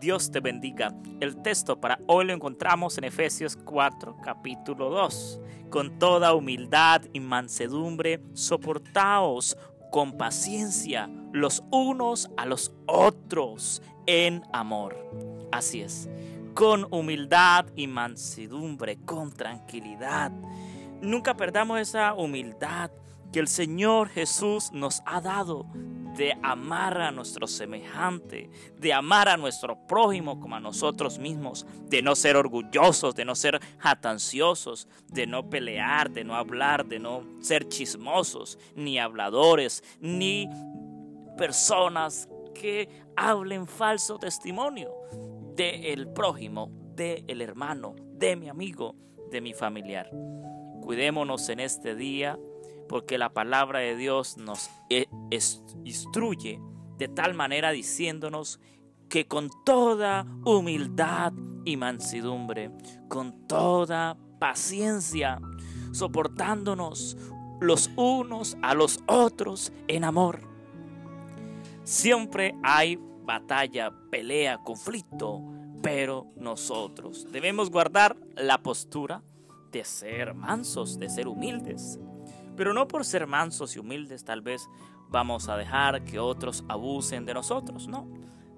Dios te bendiga. El texto para hoy lo encontramos en Efesios 4, capítulo 2. Con toda humildad y mansedumbre, soportaos con paciencia los unos a los otros en amor. Así es, con humildad y mansedumbre, con tranquilidad. Nunca perdamos esa humildad que el Señor Jesús nos ha dado de amar a nuestro semejante, de amar a nuestro prójimo como a nosotros mismos, de no ser orgullosos, de no ser jatanciosos, de no pelear, de no hablar, de no ser chismosos, ni habladores, ni personas que hablen falso testimonio de el prójimo, de el hermano, de mi amigo, de mi familiar. Cuidémonos en este día porque la palabra de Dios nos e, instruye de tal manera diciéndonos que con toda humildad y mansedumbre, con toda paciencia, soportándonos los unos a los otros en amor. Siempre hay batalla, pelea, conflicto, pero nosotros debemos guardar la postura de ser mansos, de ser humildes, pero no por ser mansos y humildes tal vez vamos a dejar que otros abusen de nosotros, no.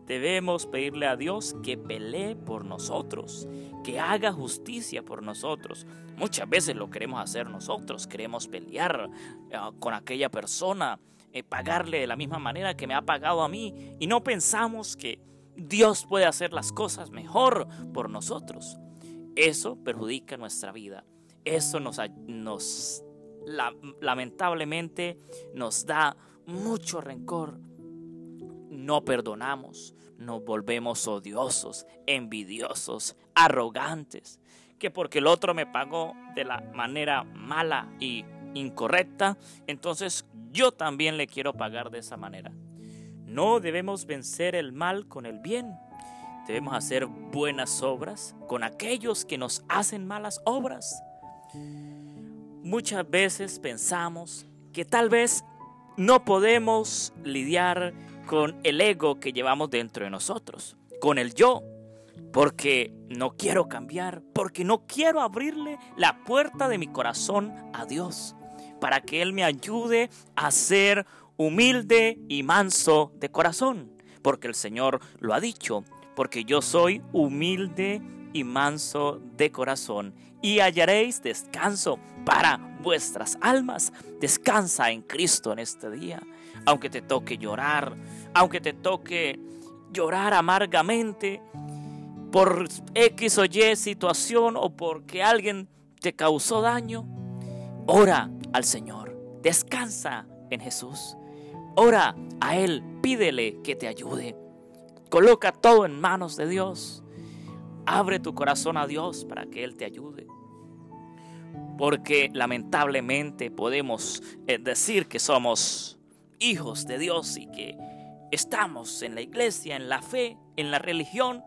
Debemos pedirle a Dios que pelee por nosotros, que haga justicia por nosotros. Muchas veces lo queremos hacer nosotros, queremos pelear eh, con aquella persona, eh, pagarle de la misma manera que me ha pagado a mí y no pensamos que Dios puede hacer las cosas mejor por nosotros. Eso perjudica nuestra vida. Eso nos, nos lamentablemente nos da mucho rencor. No perdonamos, nos volvemos odiosos, envidiosos, arrogantes, que porque el otro me pagó de la manera mala y incorrecta, entonces yo también le quiero pagar de esa manera. No debemos vencer el mal con el bien. Debemos hacer buenas obras con aquellos que nos hacen malas obras. Muchas veces pensamos que tal vez no podemos lidiar con el ego que llevamos dentro de nosotros, con el yo, porque no quiero cambiar, porque no quiero abrirle la puerta de mi corazón a Dios, para que Él me ayude a ser humilde y manso de corazón, porque el Señor lo ha dicho, porque yo soy humilde y manso de corazón, y hallaréis descanso para vuestras almas. Descansa en Cristo en este día. Aunque te toque llorar, aunque te toque llorar amargamente por X o Y situación o porque alguien te causó daño, ora al Señor. Descansa en Jesús. Ora a Él, pídele que te ayude. Coloca todo en manos de Dios. Abre tu corazón a Dios para que Él te ayude. Porque lamentablemente podemos eh, decir que somos hijos de Dios y que estamos en la iglesia, en la fe, en la religión,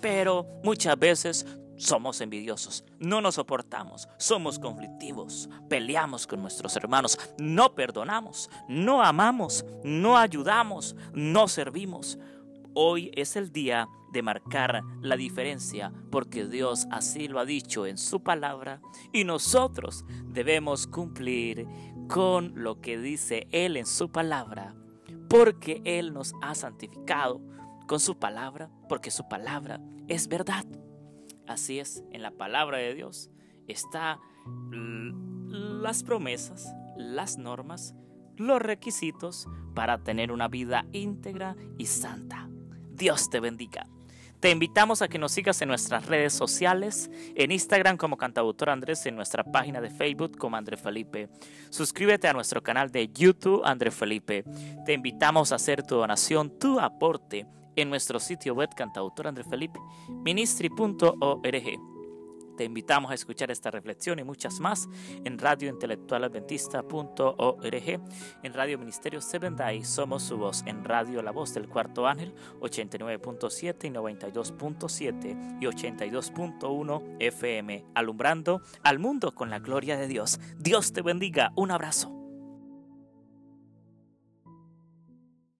pero muchas veces somos envidiosos, no nos soportamos, somos conflictivos, peleamos con nuestros hermanos, no perdonamos, no amamos, no ayudamos, no servimos. Hoy es el día de marcar la diferencia porque Dios así lo ha dicho en su palabra y nosotros debemos cumplir con lo que dice Él en su palabra porque Él nos ha santificado con su palabra porque su palabra es verdad. Así es, en la palabra de Dios está las promesas, las normas, los requisitos para tener una vida íntegra y santa. Dios te bendiga. Te invitamos a que nos sigas en nuestras redes sociales, en Instagram como Cantautor Andrés, en nuestra página de Facebook como André Felipe. Suscríbete a nuestro canal de YouTube André Felipe. Te invitamos a hacer tu donación, tu aporte en nuestro sitio web Cantautor André Felipe. Te invitamos a escuchar esta reflexión y muchas más en radiointelectualadventista.org, en Radio Ministerio Seven Day, somos su voz, en Radio La Voz del Cuarto Ángel 89.7 y 92.7 y 82.1 FM, alumbrando al mundo con la gloria de Dios. Dios te bendiga, un abrazo.